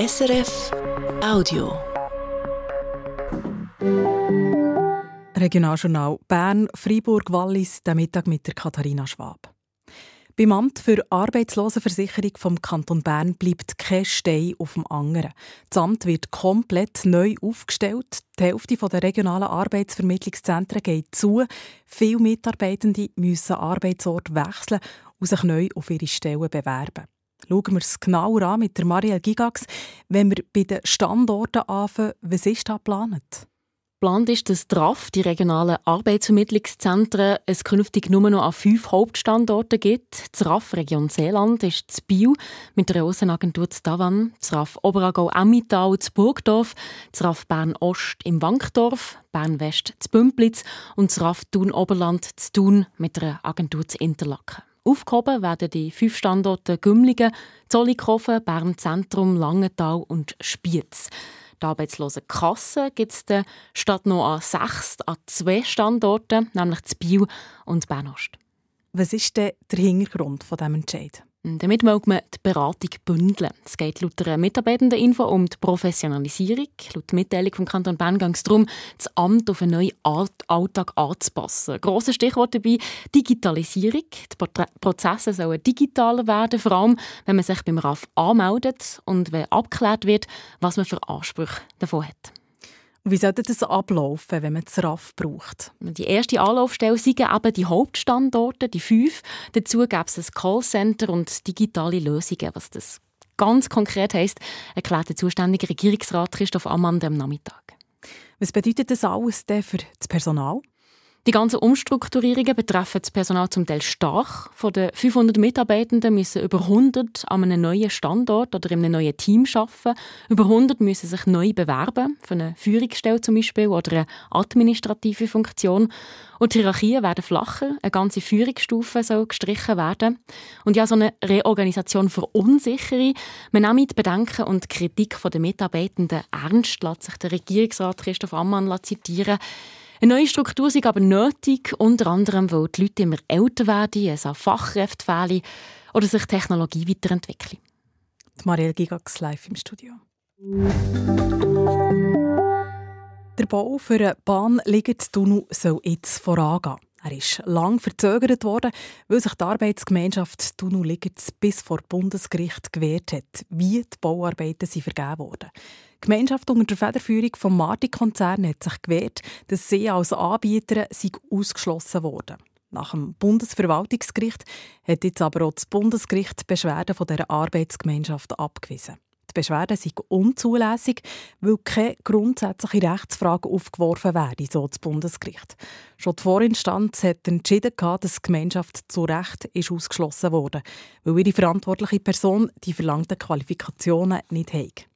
SRF Audio. Regionaljournal Bern, Freiburg, Wallis, der Mittag mit der Katharina Schwab. Beim Amt für Arbeitslosenversicherung vom Kanton Bern bleibt kein Stein auf dem anderen. Das Amt wird komplett neu aufgestellt. Die Hälfte der regionalen Arbeitsvermittlungszentren geht zu. Viele Mitarbeitende müssen Arbeitsort wechseln und sich neu auf ihre Stellen bewerben. Schauen wir es genauer an mit der Marielle Gigax. Wenn wir bei den Standorten anfangen, was ist da geplant? Geplant ist, dass DRAF, die regionalen Arbeitsvermittlungszentren, es künftig nur noch an fünf Hauptstandorten gibt. Die RAF Region Seeland ist das Bio mit der Außenagentur zu Davan, das RAF Oberagau Emmittal zu Burgdorf, das RAF Bern Ost im Wankdorf, Bern West zu Bümplitz und das RAF Thun Oberland zu Thun mit der Agentur zu Interlaken. Aufgehoben werden die fünf Standorte Gümligen, Zollikofen, Bern Zentrum, Langenthal und Spiez. Die Arbeitslosenkasse gibt es statt noch an sechs an zwei Standorten, nämlich zu Biel und Bernost. Was ist denn der Hintergrund von diesem Entscheid? Damit mag man die Beratung bündeln. Es geht laut der Mitarbeitendeninfo um die Professionalisierung. Laut Mitteilung vom Kanton Bern geht es darum, das Amt auf einen neuen Alltag anzupassen. Grosses Stichwort dabei Digitalisierung. Die Prozesse sollen digitaler werden, vor allem wenn man sich beim RAF anmeldet und wenn abgeklärt wird, was man für Ansprüche davon hat. Wie sollte das ablaufen, wenn man das RAF braucht? Die erste Anlaufstelle sind eben die Hauptstandorte, die fünf. Dazu gäbe es ein Callcenter und digitale Lösungen. Was das ganz konkret heisst, erklärt der zuständige Regierungsrat Christoph Ammann am Nachmittag. Was bedeutet das alles denn für das Personal? Die ganzen Umstrukturierungen betreffen das Personal zum Teil stark. Von den 500 Mitarbeitenden müssen über 100 an einem neuen Standort oder in einem neuen Team arbeiten. Über 100 müssen sich neu bewerben, für eine Führungsstelle zum Beispiel oder eine administrative Funktion. Und die Hierarchien werden flacher, eine ganze Führungsstufe soll gestrichen werden. Und ja, so eine Reorganisation verunsichere. Man nimmt die Bedenken und Kritik der Mitarbeitenden ernst, lässt sich der Regierungsrat Christoph Ammann zitieren. Eine neue Struktur ist aber nötig, unter anderem, weil die Leute immer älter werden, es an Fachkräfte fehlen oder sich Technologie weiterentwickelt. Marielle Gigax live im Studio. Der Bau für einen Bahnliegentunnel soll jetzt vorangehen. Er ist lang verzögert worden, weil sich die Arbeitsgemeinschaft Tunnel Ligetz bis vor Bundesgericht gewehrt hat, wie die Bauarbeiten sind vergeben wurden. Die Gemeinschaft unter der Federführung vom Marti-Konzern hat sich gewehrt, dass sie als Anbieter ausgeschlossen wurden. Nach dem Bundesverwaltungsgericht hat jetzt aber auch das Bundesgericht Beschwerden von der Arbeitsgemeinschaft abgewiesen. Die Beschwerde sei unzulässig, weil keine grundsätzliche Rechtsfrage aufgeworfen werde, so das Bundesgericht. Schon die Vorinstanz hat entschieden, dass die Gemeinschaft zu Recht ist ausgeschlossen wurde, weil ihre verantwortliche Person die verlangten Qualifikationen nicht hat.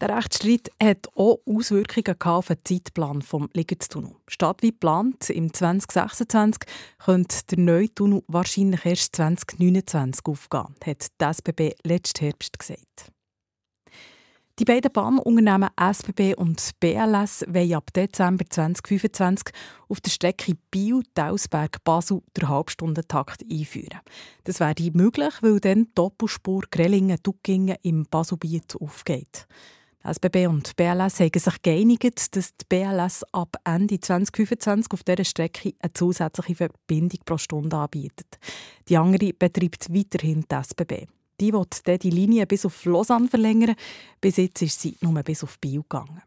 Der Rechtsstreit hat auch Auswirkungen auf den Zeitplan des Liegenstunnel. Statt wie geplant im 2026 könnte der neue Tunnel wahrscheinlich erst 2029 aufgehen, hat die SBB letzten Herbst gesagt. Die beiden Bahnunternehmen SBB und BLS wollen ab Dezember 2025 auf der Strecke Biel-Dausberg-Basel den Halbstundentakt einführen. Das wäre möglich, weil dann die Doppelspur Grellingen-Duckingen im Baselbiet aufgeht. SBB und BLS haben sich geeinigt, dass die BLS ab Ende 2025 auf dieser Strecke eine zusätzliche Verbindung pro Stunde anbietet. Die andere betreibt weiterhin die SBB. Die will die Linie bis auf Lausanne verlängern. Bis jetzt ist sie nur bis auf Biel gegangen.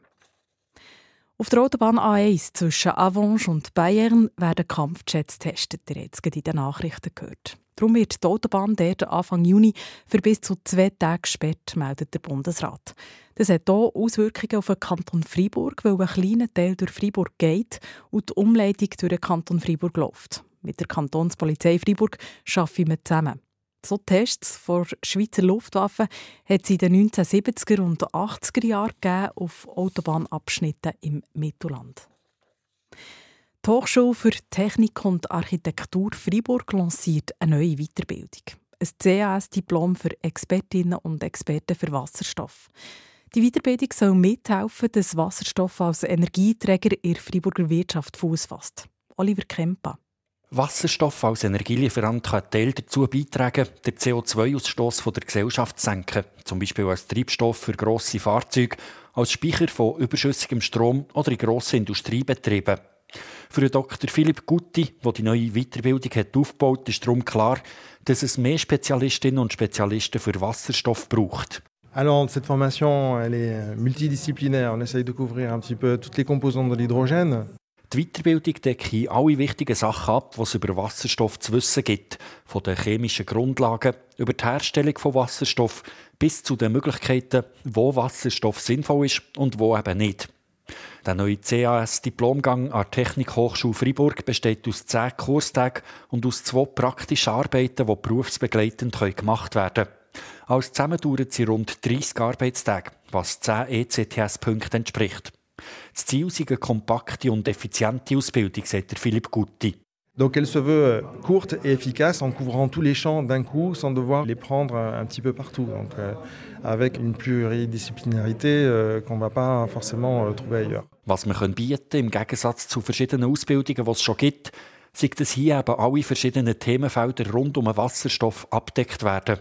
Auf der Autobahn A1 zwischen Avange und Bayern werden Kampfjets getestet. Ihr habt es in den Nachrichten gehört. Darum wird die Autobahn dort Anfang Juni für bis zu zwei Tage gesperrt, meldet der Bundesrat. Das hat auch Auswirkungen auf den Kanton Freiburg, weil ein kleiner Teil durch Freiburg geht und die Umleitung durch den Kanton Freiburg läuft. Mit der Kantonspolizei Freiburg arbeiten wir zusammen. So Tests vor Schweizer Luftwaffe hat es in den 1970er und 80er Jahren auf Autobahnabschnitten im Mittelland. Die Hochschule für Technik und Architektur Freiburg lanciert eine neue Weiterbildung. Ein CAS-Diplom für Expertinnen und Experten für Wasserstoff. Die Weiterbildung soll mithelfen, dass Wasserstoff als Energieträger in der Freiburger Wirtschaft Fuß fasst. Oliver Kempa. Wasserstoff als Energielieferant kann Teil dazu beitragen, den CO2-Ausstoß der Gesellschaft zu senken, zum Beispiel als Treibstoff für grosse Fahrzeuge, als Speicher von überschüssigem Strom oder in grossen Industriebetrieben. Für Dr. Philipp Gutti, der die neue Weiterbildung hat aufgebaut hat, ist darum klar, dass es mehr Spezialistinnen und Spezialisten für Wasserstoff braucht. Alors, cette formation, elle est multidisciplinaire. On essaye de couvrir un petit peu toutes les composantes de l'hydrogène. Die Weiterbildung deckt alle wichtigen Sachen ab, die es über Wasserstoff zu wissen gibt. Von den chemischen Grundlagen über die Herstellung von Wasserstoff bis zu den Möglichkeiten, wo Wasserstoff sinnvoll ist und wo eben nicht. Der neue CAS-Diplomgang an der Technikhochschule Freiburg besteht aus zehn Kurstagen und aus zwei praktischen Arbeiten, die berufsbegleitend gemacht werden können. Als zusammen dauern sie rund 30 Arbeitstage, was 10 ECTS-Punkten entspricht. Das Ziel ist eine kompakte und effiziente Ausbildung, sagt Philipp Gutti. Donc elle se veut courte et efficace en couvrant tous les champs d'un coup sans devoir les prendre un petit peu partout. Donc euh, avec une pluridisciplinarité euh, qu'on ne va pas forcément euh, trouver ailleurs. Was wir können bieten im Gegensatz zu verschiedenen Ausbildungen, die es schon gibt, ist, dass hier eben alle verschiedenen Themenfelder rund um den Wasserstoff abdeckt werden.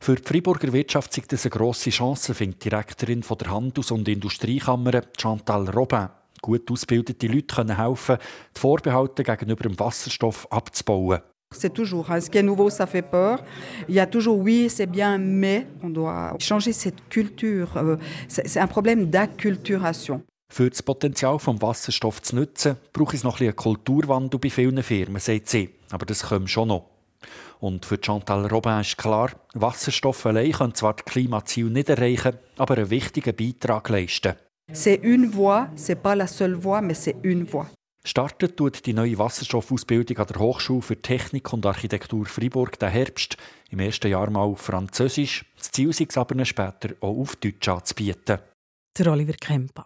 Für die Freiburger Wirtschaft ist das eine grosse Chance, findet die Direktorin von der Handels- und Industriekammer Chantal Robin. Gut ausgebildete Leute können helfen, die Vorbehalte gegenüber dem Wasserstoff abzubauen. C'est toujours, hein, ce qui est nouveau, ça fait peur. Il y a toujours oui, c'est bien, mais on doit changer cette culture. Euh, c'est un problème d'acculturation. Für das Potenzial des Wasserstoffs zu nutzen, braucht es noch ein einen Kulturwandel bei vielen Firmen, sagt sie. Aber das kommt schon noch. Und für Chantal Robin ist klar, Wasserstoff allein können zwar das Klimaziel nicht erreichen, aber einen wichtigen Beitrag leisten. C'est une voie, c'est pas la seule voie, mais c'est une voie. Startet tut die neue Wasserstoffausbildung an der Hochschule für Technik und Architektur Freiburg den Herbst. Im ersten Jahr mal auf Französisch. Das Ziel ist es aber später auch auf Deutsch anzubieten. Der Oliver Kemper.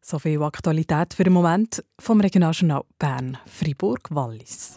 So viel Aktualität für den Moment vom Regionaljournal Bern, Fribourg, Wallis.